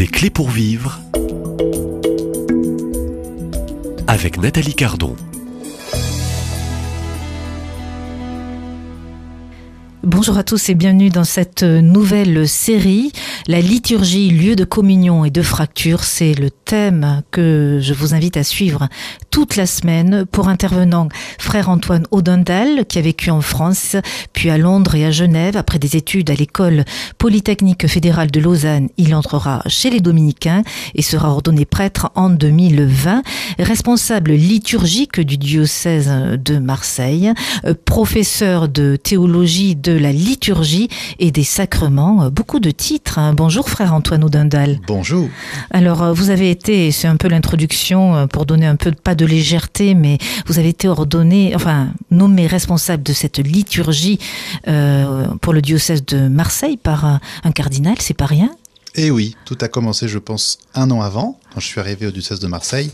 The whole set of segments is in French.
Des clés pour vivre avec Nathalie Cardon. Bonjour à tous et bienvenue dans cette nouvelle série. La liturgie, lieu de communion et de fracture, c'est le thème que je vous invite à suivre toute la semaine pour intervenant frère Antoine Audendal qui a vécu en France, puis à Londres et à Genève. Après des études à l'école polytechnique fédérale de Lausanne, il entrera chez les dominicains et sera ordonné prêtre en 2020. Responsable liturgique du diocèse de Marseille, professeur de théologie de la liturgie et des sacrements. Euh, beaucoup de titres. Hein. Bonjour frère Antoine Audendal. Bonjour. Alors euh, vous avez été, c'est un peu l'introduction euh, pour donner un peu pas de légèreté, mais vous avez été ordonné, enfin nommé responsable de cette liturgie pour le diocèse de Marseille par un cardinal, c'est pas rien? Eh oui, tout a commencé, je pense, un an avant, quand je suis arrivé au diocèse de Marseille.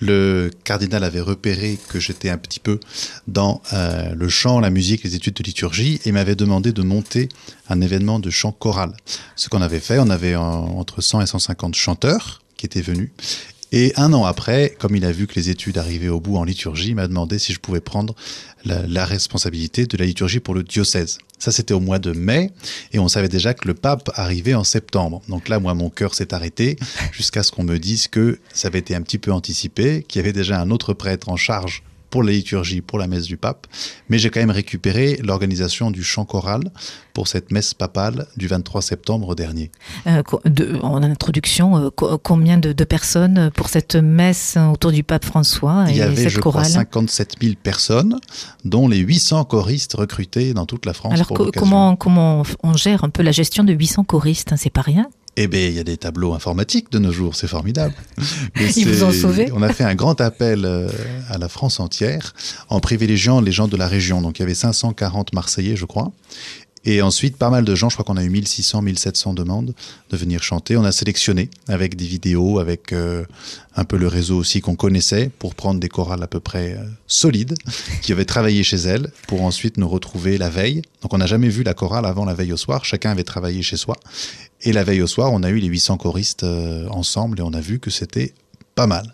Le cardinal avait repéré que j'étais un petit peu dans euh, le chant, la musique, les études de liturgie et m'avait demandé de monter un événement de chant choral. Ce qu'on avait fait, on avait entre 100 et 150 chanteurs qui étaient venus et un an après, comme il a vu que les études arrivaient au bout en liturgie, il m'a demandé si je pouvais prendre la, responsabilité de la liturgie pour le diocèse. Ça, c'était au mois de mai, et on savait déjà que le pape arrivait en septembre. Donc là, moi, mon cœur s'est arrêté jusqu'à ce qu'on me dise que ça avait été un petit peu anticipé, qu'il y avait déjà un autre prêtre en charge pour la liturgie, pour la messe du pape, mais j'ai quand même récupéré l'organisation du chant choral pour cette messe papale du 23 septembre dernier. Euh, en introduction, euh, combien de, personnes pour cette messe autour du pape François et Il y avait, je crois, 57 000 personnes, dont les 800 choristes recrutés dans toute la France. Alors comment, comment on gère un peu la gestion de 800 choristes hein, C'est pas rien eh bien, il y a des tableaux informatiques de nos jours, c'est formidable. Ils vous ont sauvé On a fait un grand appel euh, à la France entière en privilégiant les gens de la région. Donc, il y avait 540 Marseillais, je crois. Et ensuite, pas mal de gens, je crois qu'on a eu 1600, 1700 demandes de venir chanter. On a sélectionné avec des vidéos, avec euh, un peu le réseau aussi qu'on connaissait pour prendre des chorales à peu près euh, solides qui avaient travaillé chez elles pour ensuite nous retrouver la veille. Donc on n'a jamais vu la chorale avant la veille au soir. Chacun avait travaillé chez soi. Et la veille au soir, on a eu les 800 choristes euh, ensemble et on a vu que c'était pas mal.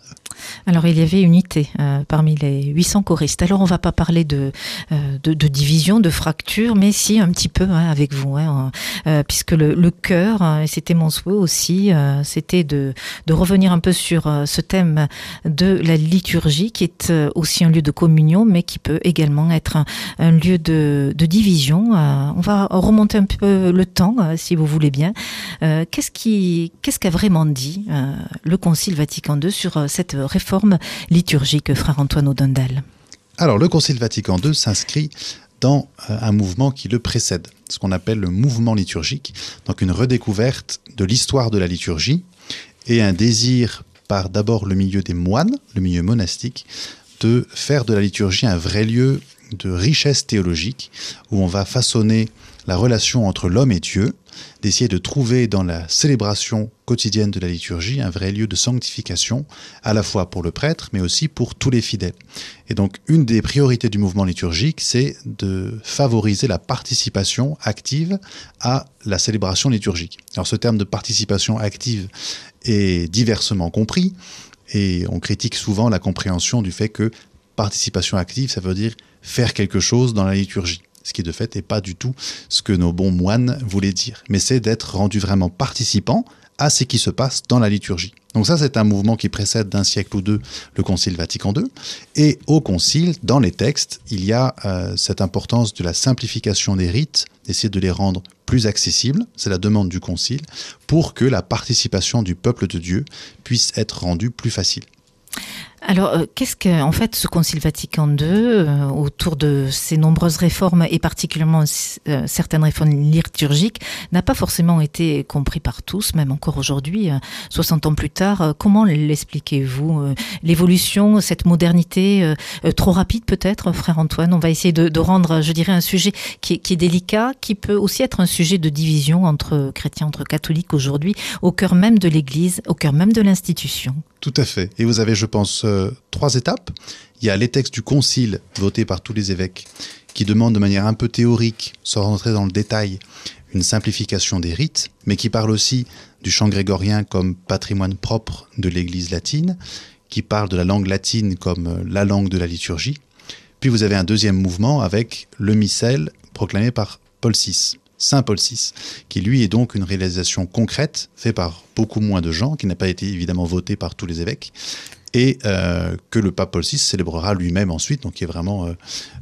Alors il y avait unité euh, parmi les 800 choristes. Alors on va pas parler de, euh, de, division, de fracture, mais si un petit peu hein, avec vous, hein, euh, puisque le, le cœur, et c'était mon souhait aussi, c'était de, de revenir un peu sur ce thème de la liturgie, qui est aussi un lieu de communion, mais qui peut également être un, lieu de, de division. on va remonter un peu le temps, si vous voulez bien. qu'est-ce qui, qu'est-ce qu'a vraiment dit le Concile Vatican II sur cette réforme liturgique, frère Antoine Audendal Alors, le Concile Vatican II s'inscrit dans euh, un mouvement qui le précède, ce qu'on appelle le mouvement liturgique, donc une redécouverte de l'histoire de la liturgie et un désir par d'abord le milieu des moines, le milieu monastique, de faire de la liturgie un vrai lieu de richesse théologique où on va façonner la relation entre l'homme et Dieu, d'essayer de trouver dans la célébration quotidienne de la liturgie un vrai lieu de sanctification, à la fois pour le prêtre, mais aussi pour tous les fidèles. Et donc, une des priorités du mouvement liturgique, c'est de favoriser la participation active à la célébration liturgique. Alors, ce terme de participation active est diversement compris, et on critique souvent la compréhension du fait que participation active, ça veut dire faire quelque chose dans la liturgie ce qui de fait n'est pas du tout ce que nos bons moines voulaient dire, mais c'est d'être rendu vraiment participant à ce qui se passe dans la liturgie. Donc ça, c'est un mouvement qui précède d'un siècle ou deux le Concile Vatican II. Et au Concile, dans les textes, il y a euh, cette importance de la simplification des rites, d'essayer de les rendre plus accessibles, c'est la demande du Concile, pour que la participation du peuple de Dieu puisse être rendue plus facile. Alors, euh, qu'est-ce que, en fait, ce Concile Vatican II, euh, autour de ces nombreuses réformes et particulièrement euh, certaines réformes liturgiques, n'a pas forcément été compris par tous, même encore aujourd'hui, 60 ans plus tard. comment l'expliquez-vous L'évolution, cette modernité trop rapide peut-être, frère Antoine? On va essayer de, rendre, je dirais, un sujet qui qui est, délicat, qui peut aussi être un sujet de division entre chrétiens, entre catholiques aujourd'hui, au cœur même de l'Église, au cœur même de l'institution. Tout à fait. Et vous avez, je pense, euh, trois étapes. Il y a les textes du concile votés par tous les évêques qui demande de manière un peu théorique, sans rentrer dans le détail, une simplification des rites, mais qui parle aussi du chant grégorien comme patrimoine propre de l'Église latine, qui parle de la langue latine comme euh, la langue de la liturgie. Puis vous avez un deuxième mouvement avec le missel proclamé par Paul VI, Saint Paul VI, qui lui est donc une réalisation concrète, faite par beaucoup moins de gens, qui n'a pas été évidemment voté par tous les évêques, et euh, que le pape Paul VI célébrera lui-même ensuite, donc qui est vraiment euh,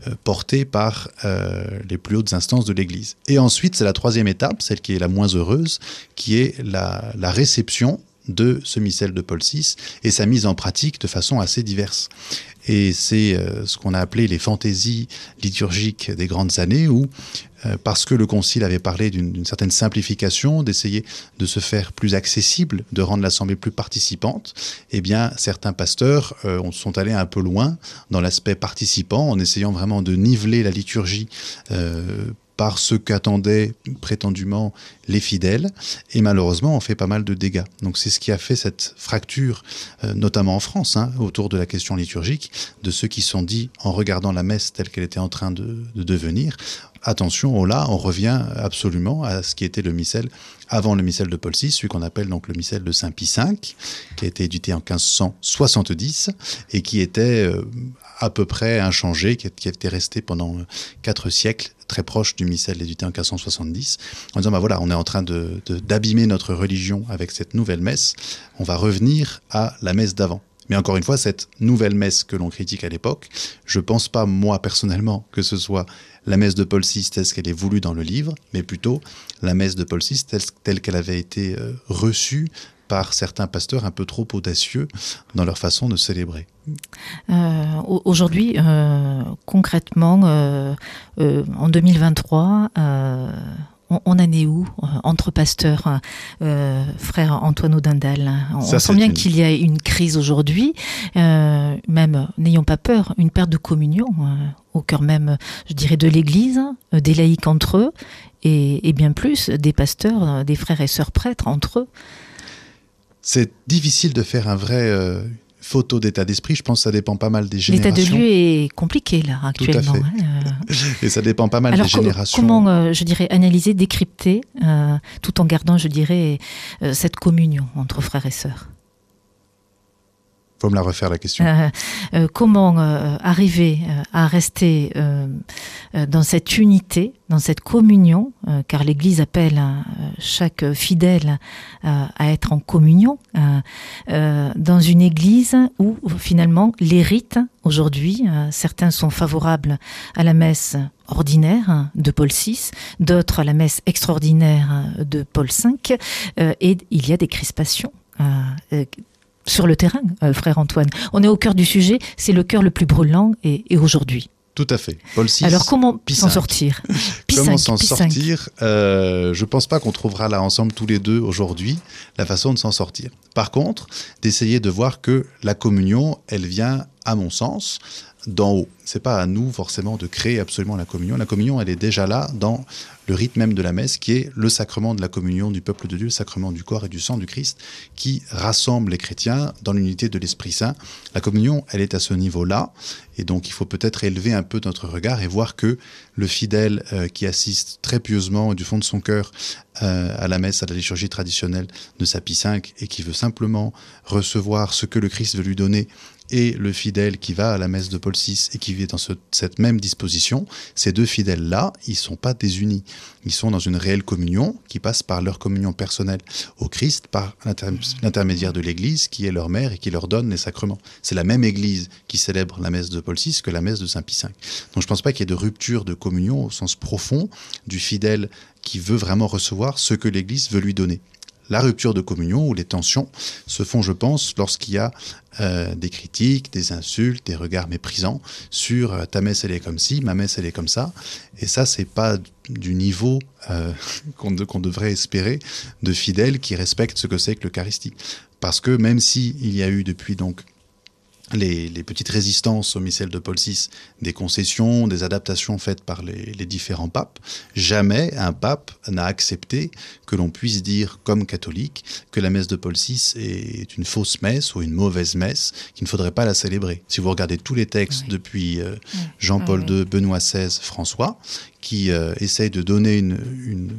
euh, porté par les plus hautes instances de l'Église. Et ensuite, c'est la troisième étape, celle qui est la moins heureuse, qui est la, la réception de ce missel de Paul VI et sa mise en pratique de façon assez diverse. Et c'est euh, ce qu'on a appelé les fantaisies liturgiques des grandes années, où, euh, parce que le Concile avait parlé d'une certaine simplification, d'essayer de se faire plus accessible, de rendre l'Assemblée plus participante, eh bien, certains pasteurs euh, sont allés un peu loin dans l'aspect participant, en essayant vraiment de niveler la liturgie par ce qu'attendaient prétendument les fidèles, et malheureusement on fait pas mal de dégâts. Donc c'est ce qui a fait cette fracture, euh, notamment en France, hein, autour de la question liturgique, de ceux qui sont dit, en regardant la messe telle qu'elle était en train de, devenir, attention, oh là, on revient absolument à ce qui était le missel avant le missel de Paul VI, celui qu'on appelle donc le missel de Saint Pie V, qui a été édité en 1570 et qui était euh, à peu près inchangé, qui, qui était resté pendant euh, quatre siècles très proche du missel édité en 1570, en disant, bah voilà, on est en train d'abîmer de, notre religion avec cette nouvelle messe, on va revenir à la messe d'avant. Mais encore une fois, cette nouvelle messe que l'on critique à l'époque, je ne pense pas, moi personnellement, que ce soit la messe de Paul VI telle qu'elle est voulue dans le livre, mais plutôt la messe de Paul VI telle qu'elle avait été euh, reçue par certains pasteurs un peu trop audacieux dans leur façon de célébrer. Euh, Aujourd'hui, euh, concrètement, euh, euh en 2023, euh, on, en est où euh, entre pasteurs, frère Antoine Audindal On, Ça, on sent bien une... qu'il y a une crise aujourd'hui, même, n'ayons pas peur, une perte de communion au cœur même, je dirais, de l'Église, des laïcs entre eux, et, et bien plus des pasteurs, des frères et sœurs prêtres entre eux. C'est difficile de faire un vrai euh, photo d'état d'esprit. Je pense que ça dépend pas mal des générations. L'état de lieu est compliqué là actuellement. Tout à fait. Hein, euh... Et ça dépend pas mal Alors, des générations. Comment, euh, je dirais, analyser, décrypter, tout en gardant, je dirais, cette communion entre frères et sœurs? Me la refaire la question. Euh, euh, comment euh, arriver à rester dans cette unité, dans cette communion, car l'Église appelle euh, chaque fidèle à être en communion, dans une Église où finalement les rites aujourd'hui, certains sont favorables à la messe ordinaire de Paul VI, d'autres à la messe extraordinaire de Paul V, et il y a des crispations. Sur le terrain, euh, frère Antoine. On est au cœur du sujet, c'est le cœur le plus brûlant et, et aujourd'hui. Tout à fait. Paul VI. Alors comment s'en sortir Comment s'en sortir euh, Je pense pas qu'on trouvera là ensemble tous les deux aujourd'hui la façon de s'en sortir. Par contre, d'essayer de voir que la communion, elle vient, à mon sens, d'en haut. C'est pas à nous forcément de créer absolument la communion. La communion, elle est déjà là dans le rite même de la messe, qui est le sacrement de la communion du peuple de Dieu, le sacrement du corps et du sang du Christ, qui rassemble les chrétiens dans l'unité de l'Esprit Saint. La communion, elle est à ce niveau-là, et donc il faut peut-être élever un peu notre regard et voir que le fidèle euh, qui assiste très pieusement du fond de son cœur euh, à la messe, à la liturgie traditionnelle de sa Pie V, et qui veut simplement recevoir ce que le Christ veut lui donner et le fidèle qui va à la messe de Paul VI et qui vit dans ce, cette même disposition, ces deux fidèles-là, ils ne sont pas désunis. Ils sont dans une réelle communion qui passe par leur communion personnelle au Christ, par l'intermédiaire de l'Église qui est leur mère et qui leur donne les sacrements. C'est la même Église qui célèbre la messe de Paul VI que la messe de Saint Pie V. Donc je ne pense pas qu'il y ait de rupture de communion au sens profond du fidèle qui veut vraiment recevoir ce que l'Église veut lui donner la rupture de communion ou les tensions se font, je pense, lorsqu'il y a euh, des critiques, des insultes, des regards méprisants sur euh, ta messe elle est comme ci, ma messe elle est comme ça. Et ça, c'est pas du niveau euh, qu'on de, qu devrait espérer de fidèles qui respectent ce que c'est que l'Eucharistie. Parce que même s'il si y a eu depuis donc les, petites résistances au missel de Paul VI, des concessions, des adaptations faites par les, différents papes, jamais un pape n'a accepté que l'on puisse dire, comme catholique, que la messe de Paul VI est une fausse messe ou une mauvaise messe, qu'il ne faudrait pas la célébrer. Si vous regardez tous les textes depuis euh, Jean-Paul II, Benoît XVI, François, qui euh, essayent de donner une, une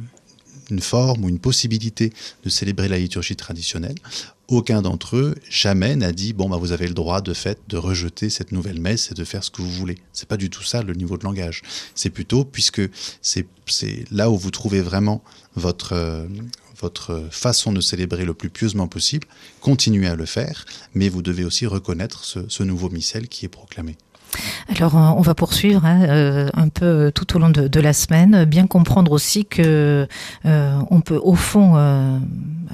forme ou une possibilité de célébrer la liturgie traditionnelle, aucun d'entre eux jamais n'a dit bon bah vous avez le droit de fait de rejeter cette nouvelle messe et de faire ce que vous voulez. C'est pas du tout ça le niveau de langage. C'est plutôt puisque c'est là où vous trouvez vraiment votre euh, votre façon de célébrer le plus pieusement possible, continuez à le faire, mais vous devez aussi reconnaître ce, ce nouveau missel qui est proclamé. Alors, euh, on va poursuivre hein, euh, un peu tout au long de, la semaine, bien comprendre aussi que euh, on peut au fond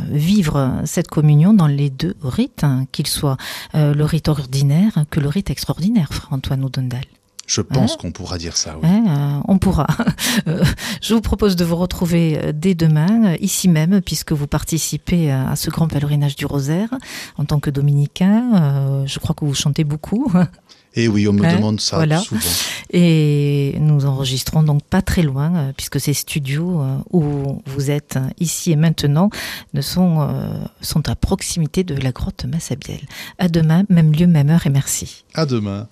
vivre cette communion dans les deux rites, hein, qu'il soit le rite ordinaire que le rite extraordinaire, Frère Antoine Oudendal. Je pense hein qu'on pourra dire ça. Oui. on pourra. Je vous propose de vous retrouver dès demain, ici même, puisque vous participez à ce grand pèlerinage du rosaire en tant que dominicain. Je crois que vous chantez beaucoup. Et oui, on me hein, demande ça souvent. Et nous enregistrons donc pas très loin, euh, puisque ces studios euh, où vous êtes euh, ici et maintenant ne sont, sont à proximité de la grotte Massabielle. À demain, même lieu, même heure, et merci. À demain.